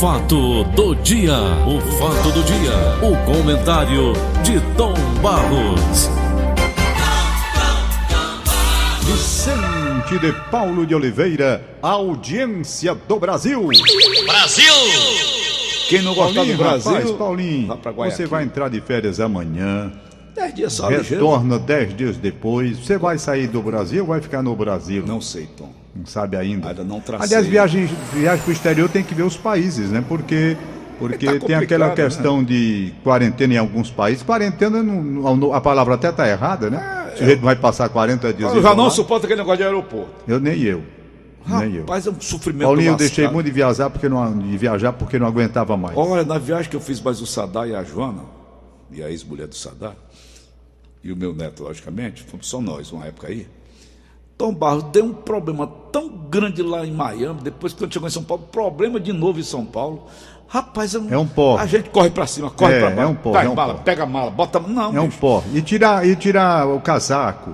fato do dia, o fato do dia, o comentário de Tom Barros. Vicente de Paulo de Oliveira, audiência do Brasil. Brasil! Quem não gosta Paulinho, do Brasil, rapaz, Paulinho, você vai entrar de férias amanhã. Dez dias só, ligeiro. Retorna dez dias depois. Você vai sair do Brasil ou vai ficar no Brasil? Não sei, Tom. Não sabe ainda. Ainda não tracei. Aliás, viagem, viagem para o exterior tem que ver os países, né? Porque, porque Tá tem aquela né? questão de quarentena em alguns países. Quarentena, não- a palavra até está errada, né? O sujeito vai passar 40 dias Eu já não suporto aquele negócio de aeroporto. Eu nem eu. nem eu. Rapaz, é um sofrimento Paulinho, eu deixei muito de viajar porque não, de viajar porque não aguentava mais. Olha, na viagem que eu fiz mais o Sadar e a Joana, e a ex-mulher do Sadar, e o meu neto, logicamente, fomos só nós, uma época aí. Tom Barros deu um problema tão grande lá em Miami, depois quando chegou em São Paulo, problema de novo em São Paulo. Rapaz, é um, É um porre. A gente corre pra cima, corre É, pra baixo. é um porre, Pega é um mala, porre. pega a mala, bota. Não, É um bicho. pó. E tirar e tira o casaco,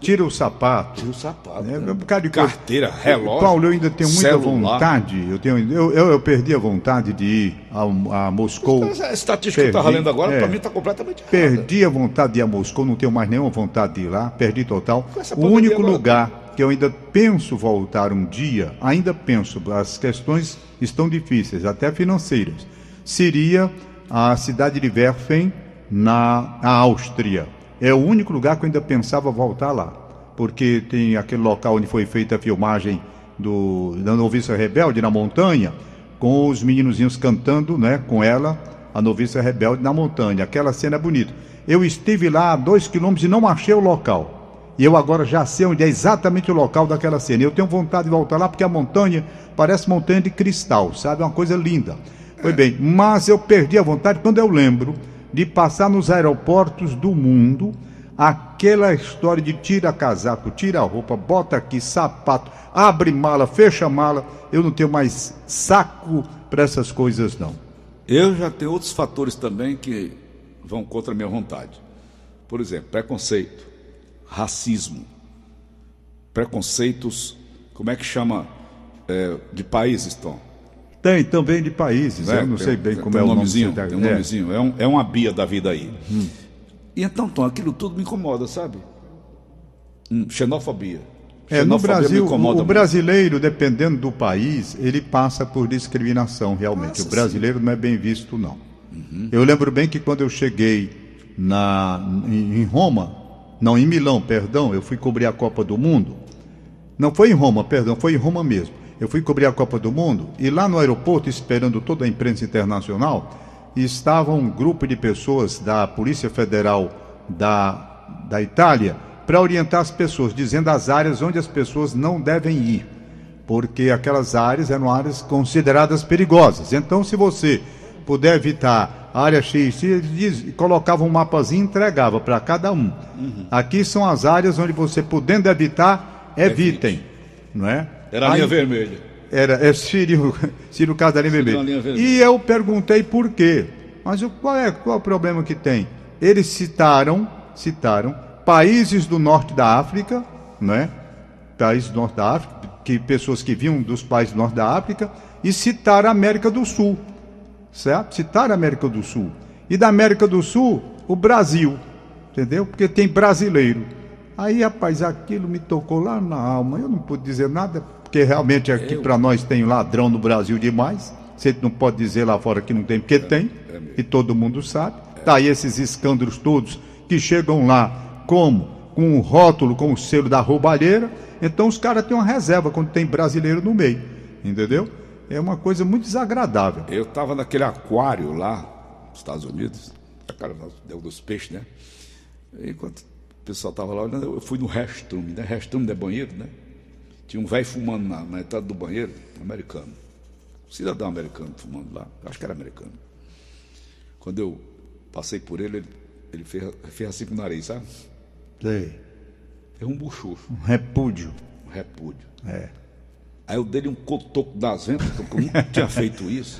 tira o sapato. E o sapato. É, né? um bocado de coisa. Carteira, relógio. Paulo, eu ainda tenho muita celular. vontade. Eu, tenho, eu, eu, eu perdi a vontade de ir a, a Moscou. Essa estatística que eu estava Perdi, lendo agora, é. pra mim, está completamente errada. Perdi a vontade de ir a Moscou, não tenho mais nenhuma vontade de ir lá, perdi total. O único agora- lugar que eu ainda penso voltar um dia, ainda penso, as questões estão difíceis, até financeiras, seria a cidade de Werfen, na, Áustria. É o único lugar que eu ainda pensava voltar lá, porque tem aquele local onde foi feita a filmagem do, da Noviça Rebelde na montanha, com os meninozinhos cantando né, com ela, a Noviça Rebelde na montanha. Aquela cena é bonita. Eu estive lá a dois quilômetros e não achei o local. E eu agora já sei onde é exatamente o local daquela cena. Eu tenho vontade de voltar lá porque a montanha parece montanha de cristal, sabe? É uma coisa linda. Foi bem, mas eu perdi a vontade quando eu lembro de passar nos aeroportos do mundo aquela história de tira casaco, tira roupa, bota aqui sapato, abre mala, fecha mala. Eu não tenho mais saco para essas coisas, não. Eu já tenho outros fatores também que vão contra a minha vontade. Por exemplo, preconceito, racismo, preconceitos, como é que chama é, de países, Tom? Tem também de países, né? eu não Tem- sei bem como é o nome. nomezinho, tá- tem um é. nomezinho, é, um, é uma bia da vida aí. E então, Tom, aquilo tudo me incomoda, sabe? Hum, xenofobia. É, no Brasil, o muito. brasileiro, dependendo do país, ele passa por discriminação, realmente. Nossa, o brasileiro não é bem visto, não. Eu lembro bem que quando eu cheguei na, em Roma, não, em Milão, perdão, eu fui cobrir a Copa do Mundo. Não foi em Roma, perdão, foi em Roma mesmo. Eu fui cobrir a Copa do Mundo e lá no aeroporto, esperando toda a imprensa internacional, estava um grupo de pessoas da Polícia Federal da, da Itália para orientar as pessoas, dizendo as áreas onde as pessoas não devem ir, porque aquelas áreas eram áreas consideradas perigosas. Então, se você puder evitar área X, eles diz- colocavam um mapazinho e entregava para cada um. Aqui são as áreas onde você podendo evitar, evitem, não é? Era a Aí- linha vermelha. era, é Sírio, Sírio Casarim Sírio, a linha Vermelho. vermelha. E eu perguntei por quê. Mas o- qual é, qual é o problema que tem? Eles citaram, citaram países do norte da África, né? Países do norte da África, que pessoas que vinham dos países do norte da África, e citaram a América do Sul, certo? Citaram a América do Sul. E da América do Sul, o Brasil, entendeu? Porque tem brasileiro. Aí, rapaz, aquilo me tocou lá na alma. Eu não pude dizer nada, porque realmente aqui para nós tem ladrão no Brasil demais. Você não pode dizer lá fora que não tem, porque tem, e todo mundo sabe. Tá aí esses escândalos todos que chegam lá como? Com o rótulo, com o selo da roubalheira. Então os caras têm uma reserva quando tem brasileiro no meio, entendeu? É uma coisa muito desagradável. Eu estava naquele aquário lá, nos Estados Unidos, aquário deu dos peixes, né? E Enquanto o pessoal estava lá olhando, eu fui no restroom, né? Restroom é banheiro, né? Tinha um velho fumando na, na entrada do banheiro, americano. Um cidadão americano fumando lá, acho que era americano. Quando eu passei por ele, ele, ele fez, fez assim com o nariz, sabe? Sei. Fez um buchucho, Um repúdio. um repúdio. É. Aí eu dei um cotoco das ventas, porque eu nunca tinha feito isso.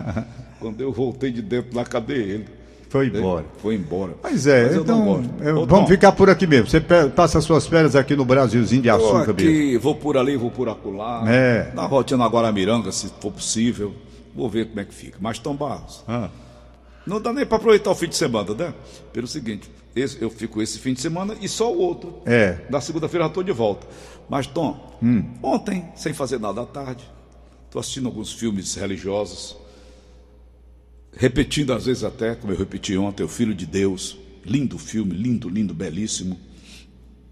Quando eu voltei de dentro lá, cadê ele? Foi embora. Foi embora. Pois é, Mas eu então Ô, vamos ficar por aqui mesmo. Você passa suas férias aqui no Brasilzinho de açúcar mesmo. aqui, vou por ali, vou por acolá. É. Dá uma voltinha na Guaramiranga, se for possível. Vou ver como é que fica. Mas Tom Barros, Ah, não dá nem para aproveitar o fim de semana, né? Pelo seguinte, esse- eu fico esse fim de semana e só o outro. É. Da segunda-feira já estou de volta. Mas, Tom, ontem, sem fazer nada à tarde, estou assistindo alguns filmes religiosos, repetindo às vezes até, como eu repeti ontem, O Filho de Deus. Lindo filme, lindo, lindo, belíssimo.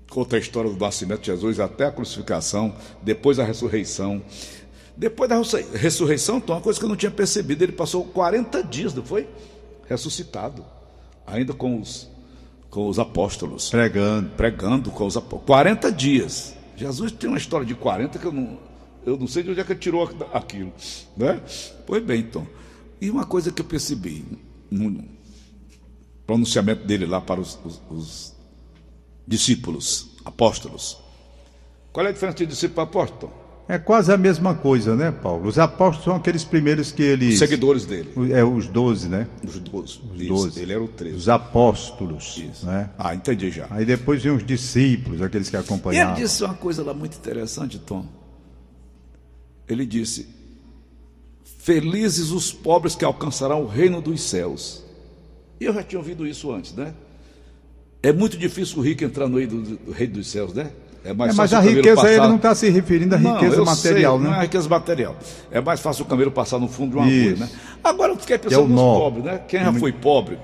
Conta a história do nascimento de Jesus até a crucificação, depois a ressurreição. Depois da ressu- ressurreição, Tom, uma coisa que eu não tinha percebido, ele passou 40 dias, não foi? Ressuscitado. Ainda com os, com os apóstolos pregando. pregando com os apóstolos. 40 dias. Jesus tem uma história de 40 que eu não, eu não sei de onde é que ele tirou aquilo. Né? Pois bem, então. E uma coisa que eu percebi no pronunciamento dele lá para os, os- os discípulos, apóstolos. Qual é a diferença de discípulo para apóstolo? É quase a mesma coisa, né, Paulo? Os apóstolos são aqueles primeiros que eles. Os seguidores dele. É os doze, né? Os doze. Os doze. Ele era o 13. Os apóstolos. Isso. Né? Ah, entendi já. Aí depois vem os discípulos, aqueles que E ele acompanhavam. disse uma coisa lá muito interessante, Tom. Ele disse: Felizes os pobres que alcançarão o reino dos céus. E eu já tinha ouvido isso antes, né? É muito difícil o rico entrar no reino do, do reino dos céus, né? É mais É, mas a riqueza, ele passar- não está se referindo à riqueza eu material, sei, né? Não é riqueza material. É mais fácil o camelo passar no fundo de uma Isso. agulha, né? Agora eu fiquei é pensando o nos nó. pobres, né? Quem já foi pobre,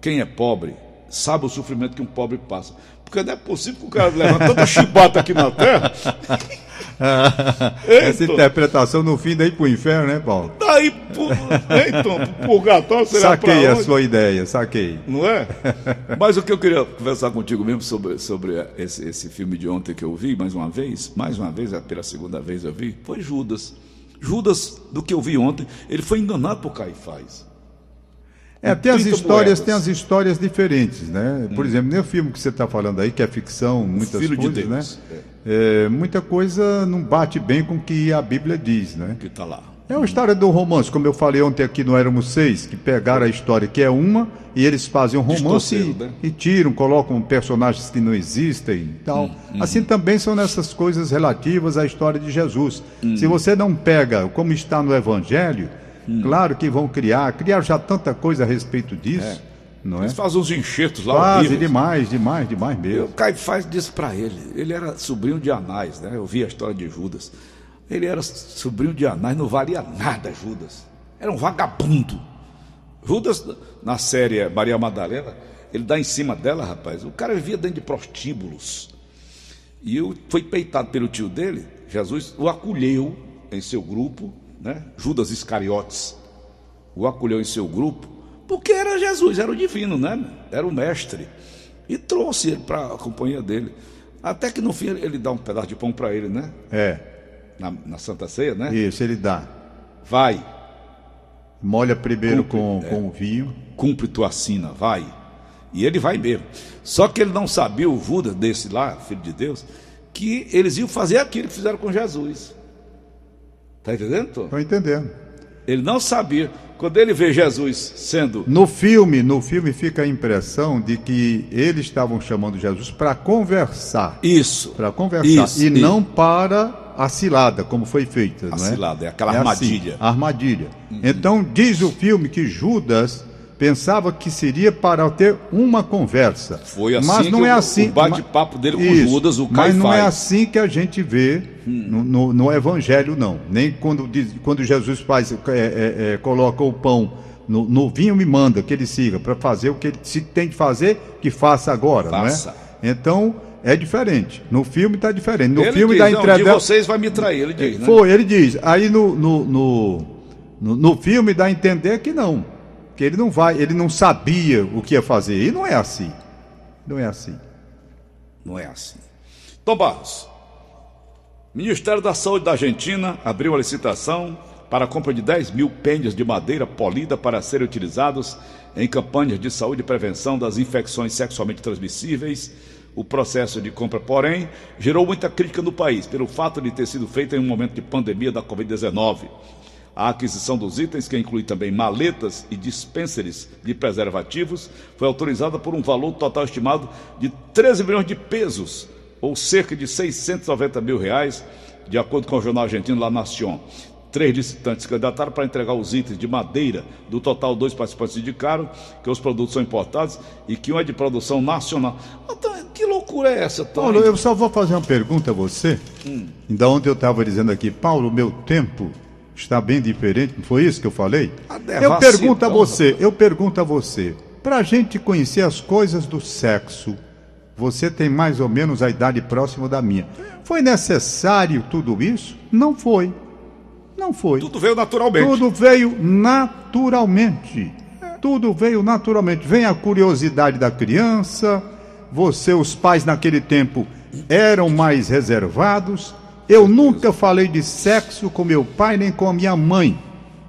quem é pobre, sabe o sofrimento que um pobre passa. Porque não é possível que o cara leva tanta chibata aqui na terra, Essa interpretação no fim daí pro inferno, né, Paulo? daí, então, pro purgatório, será Saquei a onde? sua ideia, saquei. Não é? Mas o que eu queria conversar contigo mesmo sobre, sobre esse, esse filme de ontem que eu vi, mais uma vez, mais uma vez, é pela segunda vez eu vi, foi Judas. Judas, do que eu vi ontem, ele foi enganado por Caifás. É, tem as 30 histórias, moedas. tem as histórias diferentes, né? Por exemplo, nem o filme que você está falando aí, que é ficção, muitas Filho de coisas, Deus, né? É, muita coisa não bate bem com o que a Bíblia diz, né? Que está lá. É uma história do romance, como eu falei ontem aqui no Éramos Seis, que pegaram a história que é uma e eles fazem um romance e, né? e tiram, colocam personagens que não existem e tal. Hum, Assim também são nessas coisas relativas à história de Jesus. Hum. Se você não pega como está no Evangelho, Hum. claro que vão criar, criaram já tanta coisa a respeito disso, não é? Eles fazem uns enxertos lá Quase demais, demais, demais mesmo. o Caifás disse para ele, ele era sobrinho de Anás, né? Eu vi a história de Judas. Ele era sobrinho de Anás, não valia nada Judas. Era um vagabundo. Judas, na série Maria Madalena, ele dá em cima dela, rapaz. O cara vivia dentro de prostíbulos. E eu, foi peitado pelo tio dele, Jesus o acolheu em seu grupo, né? Judas Iscariotes o acolheu em seu grupo, porque era Jesus, era o divino, né? Era o mestre. E trouxe ele para a companhia dele. Até que no fim ele, dá um pedaço de pão para ele, né? É, Na, na Santa Ceia, né? isso, ele dá. Vai, Molha primeiro com, Cumpre, com o vinho. cumpre tua sina, vai. E ele vai mesmo. Só que ele não sabia, o Judas desse lá, filho de Deus, que eles iam fazer aquilo que fizeram com Jesus. Tá entendendo, Tom? Estou entendendo. Ele não sabia. Quando ele vê Jesus sendo No filme, no filme fica a impressão de que eles estavam chamando Jesus para conversar, isso, para conversar Isso, e isso. não para a cilada, como foi feita, não é? cilada, é aquela assim, armadilha. Uhum. a armadilha. Então diz o filme que Judas pensava que seria para ter uma conversa. Foi assim mas não que é o- assim. o bate-papo dele com Isso, Judas, o Mas não é Caifás. assim que a gente vê no, no- no Evangelho, não. Nem quando, diz- quando Jesus faz, é, é, é, coloca o pão no, no vinho me manda que ele siga para fazer o que ele se tem de fazer, que faça agora, Faça. não é? Então é diferente. No filme está diferente. No ele filme diz, da entrega de vocês vai me trair, ele diz, né? foi, ele diz. Aí no, no, no, no, no filme dá a entender que não. Que ele não vai, ele não sabia o que ia fazer. E não é assim. Não é assim. Não é assim. Tom Barros, Ministério da Saúde da Argentina abriu a licitação para a compra de 10 mil pêndios de madeira polida para serem utilizados em campanhas de saúde e prevenção das infecções sexualmente transmissíveis. O processo de compra, porém, gerou muita crítica no país pelo fato de ter sido feito em um momento de pandemia da Covid-19. A aquisição dos itens, que inclui também maletas e dispensers de preservativos, foi autorizada por um valor total estimado de 13 milhões de pesos, ou cerca de 690 mil reais, de acordo com o jornal argentino La Nación. Três licitantes candidataram para entregar os itens de madeira. Do total, dois participantes indicaram que os produtos são importados e que um é de produção nacional. Então, que loucura é essa, Tom? Paulo, eu só vou fazer uma pergunta a você. Hum. Ainda ontem eu estava dizendo aqui, Paulo, meu tempo está bem diferente, não foi isso que eu falei? Eu pergunto a você, eu pergunto a você, para a gente conhecer as coisas do sexo, você tem mais ou menos a idade próxima da minha. Foi necessário tudo isso? Não foi. Não foi. Tudo veio naturalmente. Tudo veio naturalmente. Tudo veio naturalmente. Vem a curiosidade da criança. Você, os pais naquele tempo eram mais reservados. Eu nunca falei de sexo com meu pai nem com a minha mãe,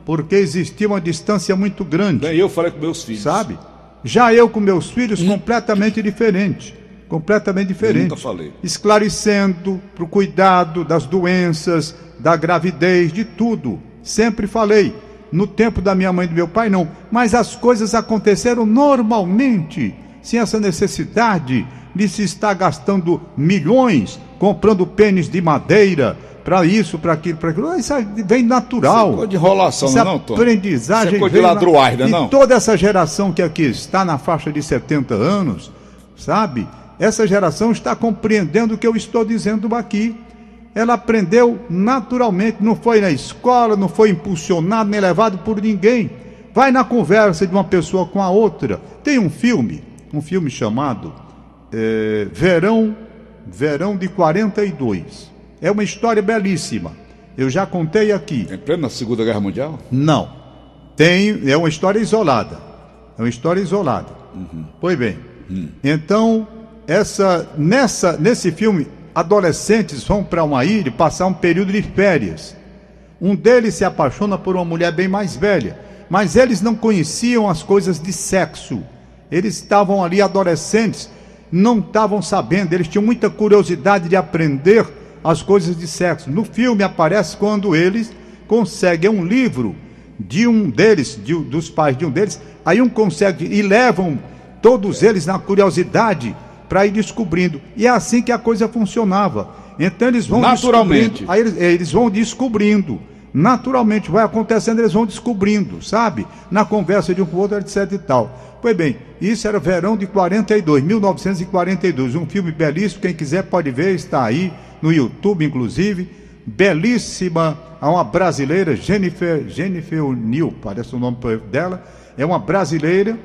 porque existia uma distância muito grande. Nem eu falei com meus filhos. Sabe? Já eu com meus filhos, hum. completamente diferente. Completamente diferente. Eu nunca falei. Esclarecendo para o cuidado das doenças, da gravidez, de tudo. Sempre falei. No tempo da minha mãe e do meu pai, não. Mas as coisas aconteceram normalmente, sem essa necessidade de se estar gastando milhões comprando pênis de madeira para isso, para aquilo, para aquilo. Isso vem natural. Isso é de enrolação, Essa não, Tom? aprendizagem isso é de ladroagem, não? E toda essa geração que aqui está na faixa de 70 anos, sabe? Essa geração está compreendendo o que eu estou dizendo aqui ela aprendeu naturalmente, não foi na escola, não foi impulsionado nem levado por ninguém. Vai na conversa de uma pessoa com a outra. Tem um filme, um filme chamado é, Verão, Verão de 42. É uma história belíssima. Eu já contei aqui. Em plena Segunda Guerra Mundial? Não. Tem, é uma história isolada. É uma história isolada. Uhum. Pois bem. Uhum. Então, essa, nessa, nesse filme adolescentes vão para uma ilha passar um período de férias. Um deles se apaixona por uma mulher bem mais velha, mas eles não conheciam as coisas de sexo. Eles estavam ali adolescentes, não estavam sabendo, eles tinham muita curiosidade de aprender as coisas de sexo. No filme aparece quando eles conseguem um livro de um deles, de, dos pais de um deles, aí um consegue e levam todos eles na curiosidade para ir descobrindo. E é assim que a coisa funcionava. Então eles vão naturalmente. Aí eles, eles vão descobrindo. Naturalmente vai acontecendo, eles vão descobrindo, sabe? Na conversa de um com o outro, etc e tal. Pois bem, isso era verão de 42, 1942. Um filme belíssimo, quem quiser pode ver, está aí no YouTube, inclusive. Belíssima, há uma brasileira, Jennifer, Jennifer O'Neill, parece o nome dela. É uma brasileira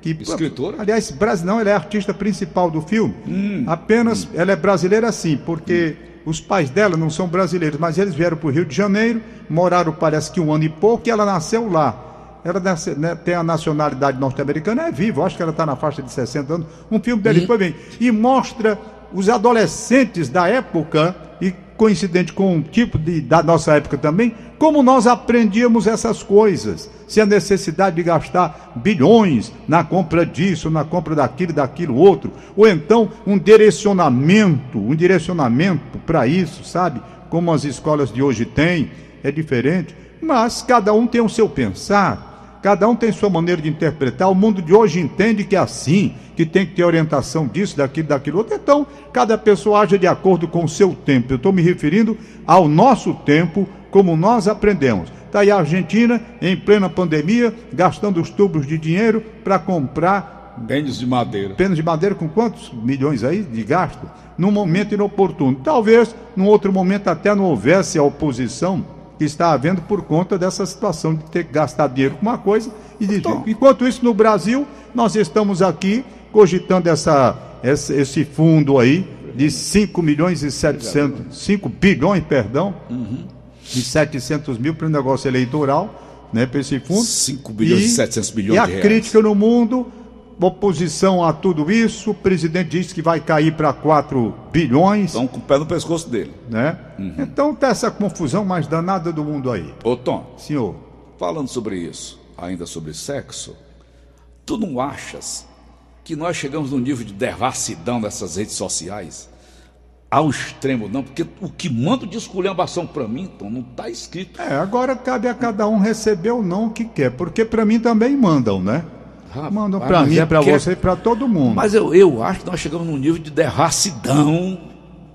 que escritora aliás não ela é a artista principal do filme hum, apenas hum. ela é brasileira sim porque hum. Os pais dela não são brasileiros mas eles vieram para o Rio de Janeiro moraram parece que um ano e pouco e ela nasceu lá. Ela né, tem a nacionalidade norte-americana é viva acho que ela está na faixa de 60 anos. Um filme dele foi bem. E mostra os adolescentes da época e coincidente com o tipo de, da nossa época também, como nós aprendíamos essas coisas, se a necessidade de gastar bilhões na compra disso, na compra daquilo, daquilo outro, ou então um direcionamento, um direcionamento para isso, sabe? Como as escolas de hoje têm, é diferente, mas cada um tem o seu pensar. Cada um tem sua maneira de interpretar. O mundo de hoje entende que é assim, que tem que ter orientação disso, daquilo, daquilo outro. Então, cada pessoa age de acordo com o seu tempo. Eu estou me referindo ao nosso tempo, como nós aprendemos. Está aí a Argentina, em plena pandemia, gastando os tubos de dinheiro para comprar. Pênis de madeira. Pênis de madeira com quantos milhões aí de gasto? Num momento inoportuno. Talvez, num outro momento, até não houvesse a oposição que está havendo por conta dessa situação de ter que gastar dinheiro com uma coisa e de... Então. enquanto isso no Brasil nós estamos aqui cogitando essa, essa esse fundo aí de 5 milhões e 700 5 bilhões perdão uhum. e 700 mil para o negócio eleitoral né para esse fundo 5 bilhões e, e 700 milhões e a crítica no mundo oposição a tudo isso, o presidente disse que vai cair para 4 bilhões. Estão com o pé no pescoço dele. Né? Uhum. Então tá essa confusão mais danada do mundo aí. Ô Tom. Senhor. Falando sobre isso, ainda sobre sexo, tu não achas que nós chegamos num nível de devassidão dessas redes sociais? Ao extremo, não, porque o que manda de esculhambação para mim, Tom, não está escrito. É, agora cabe a cada um receber ou não o que quer, porque para mim também mandam, né? Rapaz, Mandam para mim, é para você e para todo mundo. Mas eu, eu acho que nós chegamos num nível de devassidão.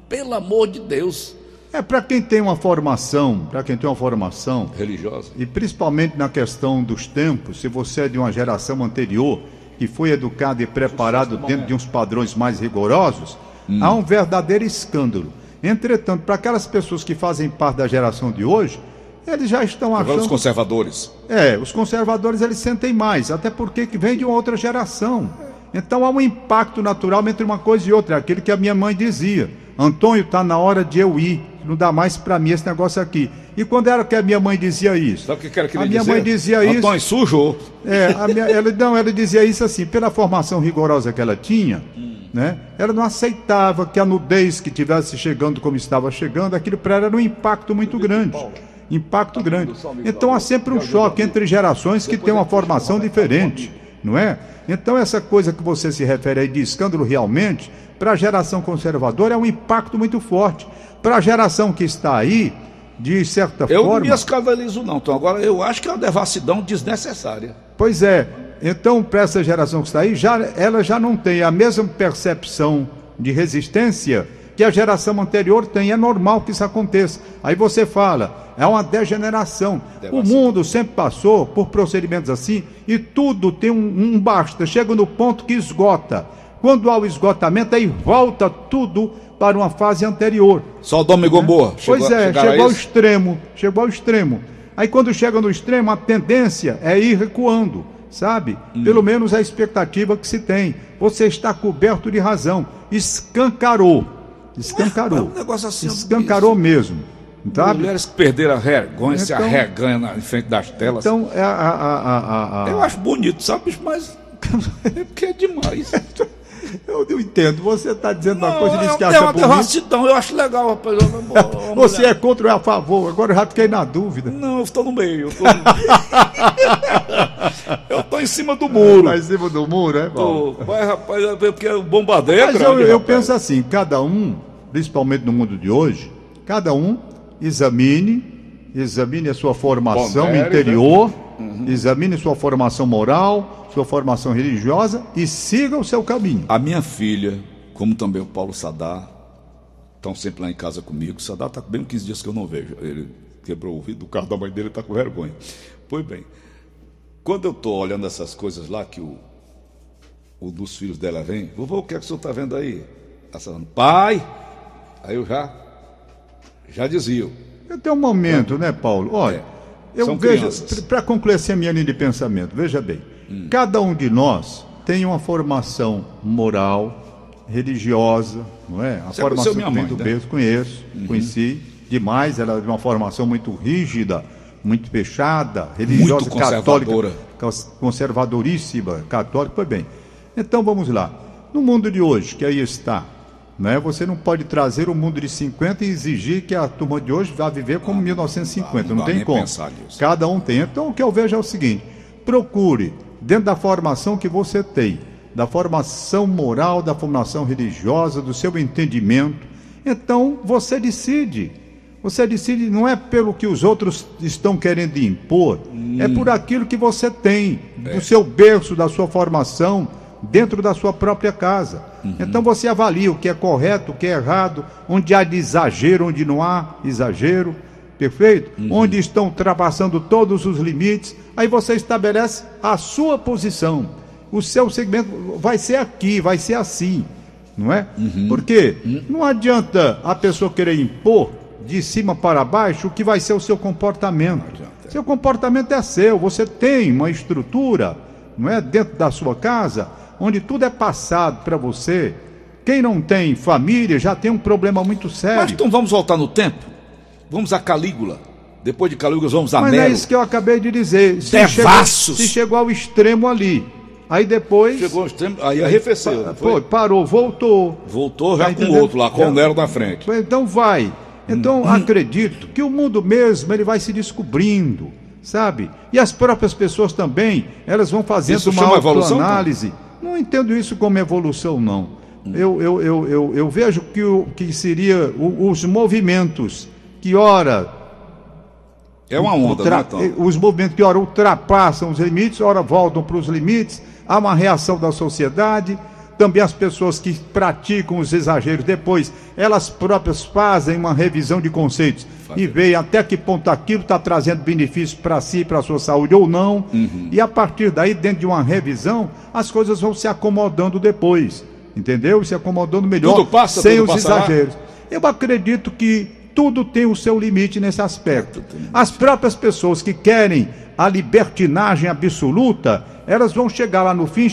Pelo amor de Deus. É para quem tem uma formação, para quem tem uma formação religiosa e principalmente na questão dos tempos, se você é de uma geração anterior que foi educado e preparado dentro de uns padrões mais rigorosos, hum. há um verdadeiro escândalo. Entretanto, para aquelas pessoas que fazem parte da geração de hoje, eles já estão achando. Os conservadores. É, os conservadores eles sentem mais, até porque vem de uma outra geração. Então há um impacto natural entre uma coisa e outra, é aquilo que a minha mãe dizia. Antônio, está na hora de eu ir, não dá mais para mim esse negócio aqui. E quando era que a minha mãe dizia isso? Sabe o que era que A minha dizer? mãe dizia Antônio, isso. Antônio, sujou. É, minha, ela, não, ela dizia isso assim, pela formação rigorosa que ela tinha, né? Ela não aceitava que a nudez que tivesse chegando como estava chegando, aquilo para ela era um impacto muito grande impacto grande. Então há sempre um choque entre gerações que têm uma formação diferente, não é? Então essa coisa que você se refere aí de escândalo realmente, para a geração conservadora é um impacto muito forte. Para a geração que está aí, de certa eu forma. Eu não me escandalizo, não. Então, agora eu acho que é uma devassidão desnecessária. Pois é. Então, para essa geração que está aí, já, ela já não tem a mesma percepção de resistência que a geração anterior tem. É normal que isso aconteça. Aí você fala, é uma degeneração. O mundo sempre passou por procedimentos assim e tudo tem um, um basta. Chega no ponto que esgota. Quando há o esgotamento, aí volta tudo para uma fase anterior. Só o Dom Gomboa. Pois é, chegou ao extremo. Chegou ao extremo. Aí quando chega no extremo, a tendência é ir recuando, sabe? Hum. Pelo menos a expectativa que se tem. Você está coberto de razão. Escancarou. Escancarou. É um negócio assim. Escancarou mesmo. Sabe? Mulheres que perderam a vergonha, então, se arreganham na frente das telas. Então, é a, a, a, a, Eu acho bonito, sabe, mas é porque é demais. Eu, eu entendo. Você está dizendo não, uma coisa e diz que acha bonito. É uma devassidão, eu acho legal, rapaz. Eu, Você mulher. é contra ou é a favor? Agora eu já fiquei na dúvida. Não, eu estou no meio. Eu estou no... eu tô em cima do muro. Está em cima do muro, é? Tô. Vai, rapaz, porque o bombardeio é Mas grande, eu, eu penso assim, cada um, principalmente no mundo de hoje, cada um examine, examine a sua formação Pondere, interior, né? uhum. examine sua formação moral, sua formação religiosa e siga o seu caminho. A minha filha, como também o Paulo Sadar, estão sempre lá em casa comigo. O Sadar está bem 15 dias que eu não vejo. Ele quebrou o ouvido do carro da mãe dele, está com vergonha. Pois bem, quando eu estou olhando essas coisas lá que o, o dos filhos dela vem, vovô, o que é que o senhor está vendo aí? Ela falando, pai, aí eu já, já dizia. Tem um momento, né, Paulo? Olha, é, eu vejo, para concluir assim a minha linha de pensamento, veja bem, Hum. Cada um de nós tem uma formação moral, religiosa, não é? A Você formação minha mãe, do né? conheço, uhum. conheci demais, ela é de uma formação muito rígida, muito fechada, religiosa, muito conservadora. católica, conservadoríssima, católica, pois bem. Então vamos lá. No mundo de hoje, que aí está, né? Você não pode trazer o mundo de 50 e exigir que a turma de hoje vá viver como ah, 1950, não, não, não tem como. Cada um tem. Então o que eu vejo é o seguinte: procure dentro da formação que você tem, da formação moral, da formação religiosa, do seu entendimento. Então você decide. Você decide não é pelo que os outros estão querendo impor, hum. é por aquilo que você tem, é. do seu berço, da sua formação, dentro da sua própria casa. Uhum. Então você avalia o que é correto, o que é errado, onde há de exagero, onde não há exagero, perfeito? Uhum. Onde estão ultrapassando todos os limites aí você estabelece a sua posição. O seu segmento vai ser aqui, vai ser assim, não é? Uhum. Porque uhum. não adianta a pessoa querer impor de cima para baixo o que vai ser o seu comportamento. Seu comportamento é seu, você tem uma estrutura, não é, dentro da sua casa, onde tudo é passado para você. Quem não tem família já tem um problema muito sério. Mas então vamos voltar no tempo. Vamos a Calígula. Depois de Calúguas vamos a Mas é isso que eu acabei de dizer. Se Devassos. Chegou, se chegou ao extremo ali. Aí depois. Chegou ao extremo, aí arrefeceu. Pa, foi? parou, voltou. Voltou já tá com o outro lá, com o Nero na frente. Então vai. Então hum. acredito que o mundo mesmo ele vai se descobrindo, sabe? E as próprias pessoas também, elas vão fazendo isso uma autoanálise. Não entendo isso como evolução, não. Hum. Eu, eu, eu, eu, eu vejo que, o, que seria o, os movimentos que, ora, é uma onda, né, Tom? Os movimentos que, ora, ultrapassam os limites, ora, voltam para os limites, há uma reação da sociedade, também as pessoas que praticam os exageros depois, elas próprias fazem uma revisão de conceitos e veem até que ponto aquilo está trazendo benefício para si e para a sua saúde ou não. Uhum. E a partir daí, dentro de uma revisão, as coisas vão se acomodando depois. Entendeu? Se acomodando melhor, Tudo passa, sem tudo os passará? exageros. Eu acredito que tudo tem o seu limite nesse aspecto. As próprias pessoas que querem a libertinagem absoluta, elas vão chegar lá no fim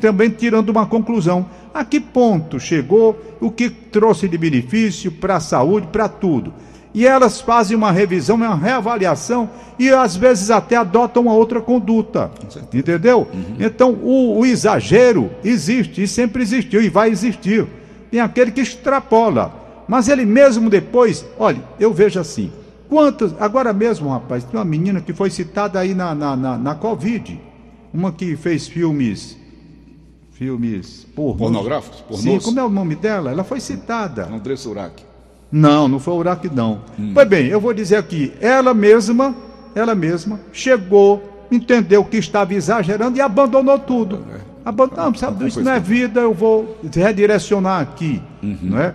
também tirando uma conclusão. A que ponto chegou o que trouxe de benefício para a saúde, para tudo? E elas fazem uma revisão, uma reavaliação e às vezes até adotam uma outra conduta. Entendeu? Então o, o exagero existe e sempre existiu e vai existir. Tem aquele que extrapola. Mas ele mesmo depois, olha, eu vejo assim. Quantas. Agora mesmo, rapaz, tem uma menina que foi citada aí na, na, na, na Covid. Uma que fez filmes. Filmes pornôs. Pornográficos? Sim, Pornôs? como é o nome dela? Ela foi citada. André Surak. Não, não foi o Uraque, não. Hum. Pois bem, eu vou dizer aqui, ela mesma, ela mesma, chegou, entendeu que estava exagerando e abandonou tudo. É. Abandonou, não, sabe, isso não é vida, eu vou redirecionar aqui, Uhum. não é?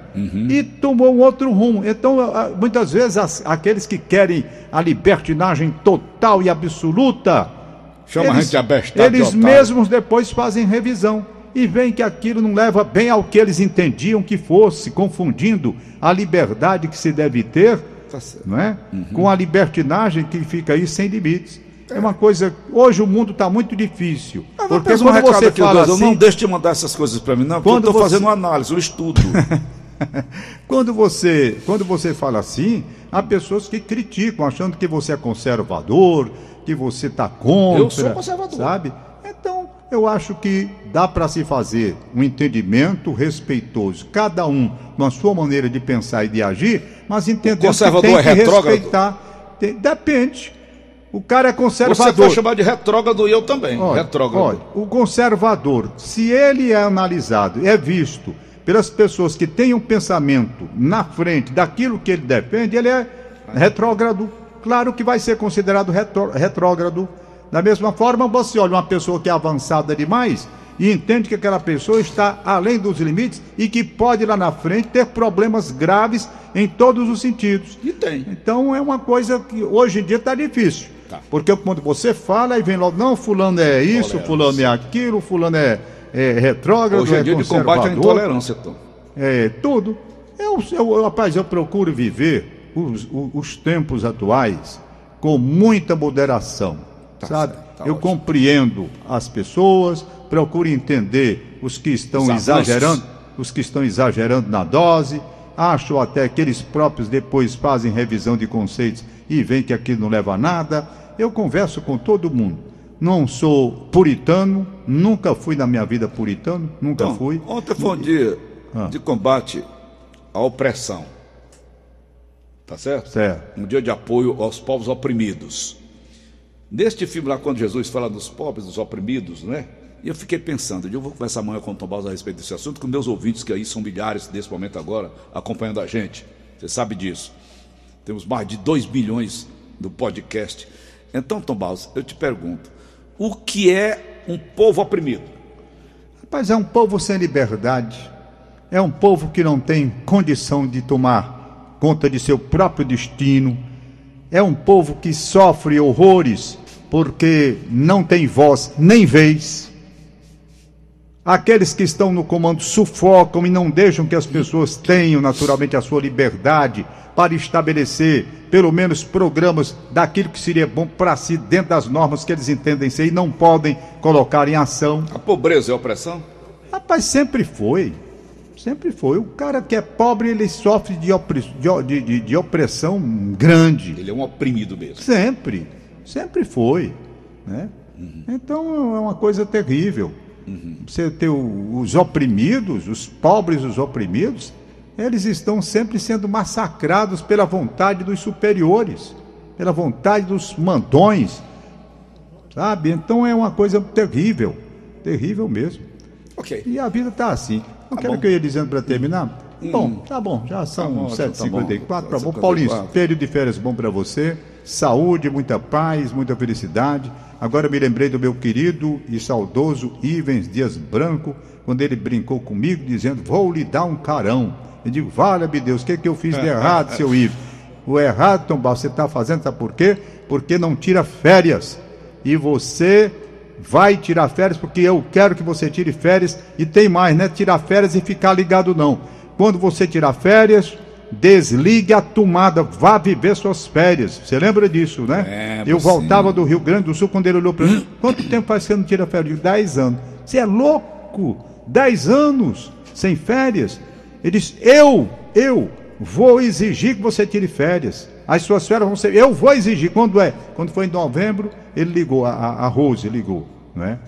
E tomou um outro rumo. Então, muitas vezes, as- aqueles que querem a libertinagem total e absoluta, Chama a gente de abestado de eles otário. mesmos depois fazem revisão e veem que aquilo não leva bem ao que eles entendiam que fosse, confundindo a liberdade que se deve ter, Tá não é? Com a libertinagem que fica aí sem limites. É uma coisa. Hoje o mundo está muito difícil. Ah, vou Porque um quando recado você aqui, fala Deus, assim, Não deixe de mandar essas coisas para mim, não, porque eu estou você- fazendo uma análise, um estudo. Quando você, quando você fala assim, há pessoas que criticam, achando que você é conservador, que você está contra. Eu sou conservador. Sabe? Então, eu acho que dá para se fazer um entendimento respeitoso, cada um na sua maneira de pensar e de agir, mas conservador que tem é que retrógrado? respeitar. Tem- depende. O cara é Você conservador. foi chamado de retrógrado e eu também. Olha, retrógrado. olha, o conservador, se ele é analisado, é visto pelas pessoas que têm um pensamento na frente daquilo que ele defende, ele é retrógrado. Claro que vai ser considerado retró- retrógrado. Da mesma forma, você olha uma pessoa que é avançada demais e entende que aquela pessoa está além dos limites e que pode lá na frente ter problemas graves em todos os sentidos. E tem. Então é uma coisa que hoje em dia está difícil. Tá. Porque quando você fala, aí vem logo, não, fulano é isso, fulano é aquilo, fulano é, é retrógrado, Hoje é é dia de combate à intolerância, Tom. É tudo. Eu, eu, rapaz, eu procuro viver os, os, os tempos atuais com muita moderação, sabe? certo, tá eu ótimo. compreendo as pessoas, procuro entender os que estão Os exagerando, os que estão exagerando na dose. Acho até que eles próprios depois fazem revisão de conceitos e veem que aquilo não leva a nada. Eu converso com todo mundo. Não sou puritano, nunca fui na minha vida puritano, nunca Tom, fui. Ontem foi um dia Ah. de combate à opressão. Tá certo? Certo. Um dia de apoio aos povos oprimidos. Neste filme lá, quando Jesus fala dos pobres, dos oprimidos, né? E eu fiquei pensando, eu vou conversar amanhã com o Tom Barros a respeito desse assunto, com meus ouvintes, que aí são milhares nesse momento agora, acompanhando a gente. Você sabe disso. Temos mais de 2 milhões no podcast. Então, Tom Barros, eu te pergunto, o que é um povo oprimido? Rapaz, é um povo sem liberdade. É um povo que não tem condição de tomar conta de seu próprio destino. É um povo que sofre horrores porque não tem voz nem vez. Aqueles que estão no comando sufocam e não deixam que as pessoas tenham naturalmente a sua liberdade para estabelecer pelo menos programas daquilo que seria bom para si dentro das normas que eles entendem ser e não podem colocar em ação. A pobreza é opressão? Rapaz, sempre foi. Sempre foi. O cara que é pobre, ele sofre de, de- de- de- opressão grande. Ele é um oprimido mesmo. Sempre. Sempre foi. Né? Então é uma coisa terrível. Você ter o- os oprimidos, os pobres, os oprimidos, eles estão sempre sendo massacrados pela vontade dos superiores, pela vontade dos mandões. Sabe? Então é uma coisa terrível. Terrível mesmo. Ok. E a vida está assim. Não Tá quero bom. que eu ia dizendo para terminar. Bom, tá bom, já são bom, tá 7h54. bom. Tá bom. 7h54. Paulinho, período de férias bom para você. Saúde, muita paz, muita felicidade. Agora me lembrei do meu querido e saudoso Ivens Dias Branco, quando ele brincou comigo, dizendo: Vou lhe dar um carão. Eu digo: Valha-me Deus, o que, que eu fiz de errado, seu Ives? O errado, Tom Barros, você está fazendo, sabe por quê? Porque não tira férias. E você vai tirar férias porque eu quero que você tire férias. E tem mais, né? Tirar férias e ficar ligado, não. Quando você tirar férias, desligue a tomada, vá viver suas férias. Você lembra disso, né? É, eu sim. voltava do Rio Grande do Sul quando ele olhou para mim. Quanto tempo faz que você não tira férias? Eu digo, dez anos. Você é louco? Dez anos sem férias? Ele disse, eu, eu vou exigir que você tire férias. As suas férias vão ser. Eu vou exigir. Quando é? Quando foi em novembro, ele ligou, a, a Rose ligou, né?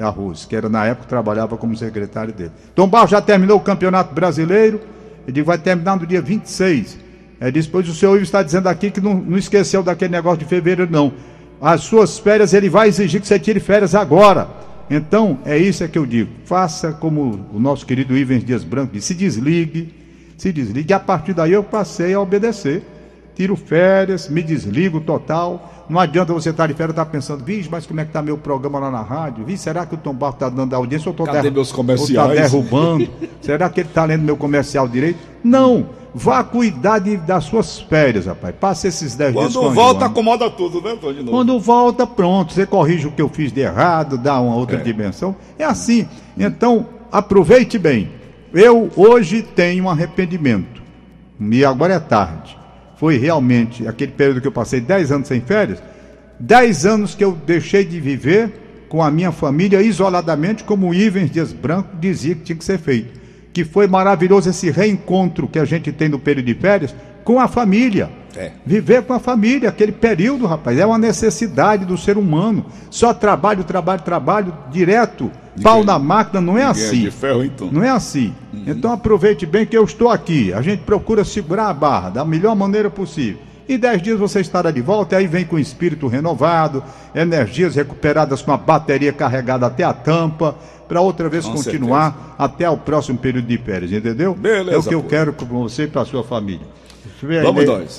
A Rose, que era na época trabalhava como secretário dele. Tom Barros já terminou o Campeonato Brasileiro. Ele disse, vai terminar no dia 26. É, depois o senhor Ivo está dizendo aqui que não, não esqueceu daquele negócio de fevereiro, não. As suas férias, ele vai exigir que você tire férias agora. Então, é isso é que eu digo. Faça como o nosso querido Ivens Dias Branco disse, se desligue, se desligue. E a partir daí eu passei a obedecer. Tiro férias, me desligo total. Não adianta você estar de férias e estar pensando, vixe, mas como é que está meu programa lá na rádio? Vixe, será que o Tom Barro está dando audiência ou estou comerciais? está derrubando? será que ele está lendo meu comercial direito? Não. Vá cuidar de- das suas férias, rapaz. Passe esses 10 dias Quando volta, acomoda tudo, né, Antônio? novo? Quando volta, pronto, você corrige o que eu fiz de errado, dá uma outra É. dimensão. É assim. Então, aproveite bem. Eu hoje tenho um arrependimento. E agora é tarde. Foi realmente aquele período que eu passei 10 anos sem férias, 10 anos que eu deixei de viver com a minha família isoladamente, como o Ivens Dias Branco dizia que tinha que ser feito. Que foi maravilhoso esse reencontro que a gente tem no período de férias com a família. É. Viver com a família, aquele período, rapaz, é uma necessidade do ser humano. Só trabalho, trabalho, trabalho, direto, pau na máquina, não é Ninguém assim. de ferro, então. Não é assim. Então aproveite bem que eu estou aqui. A gente procura segurar a barra da melhor maneira possível. Em dez dias você estará de volta, e aí vem com espírito renovado, energias recuperadas com a bateria carregada até a tampa, para outra vez Com continuar até o próximo período de férias, entendeu? Beleza, é o que eu pô. quero com você e para sua família. Aí, Vamos né? nós.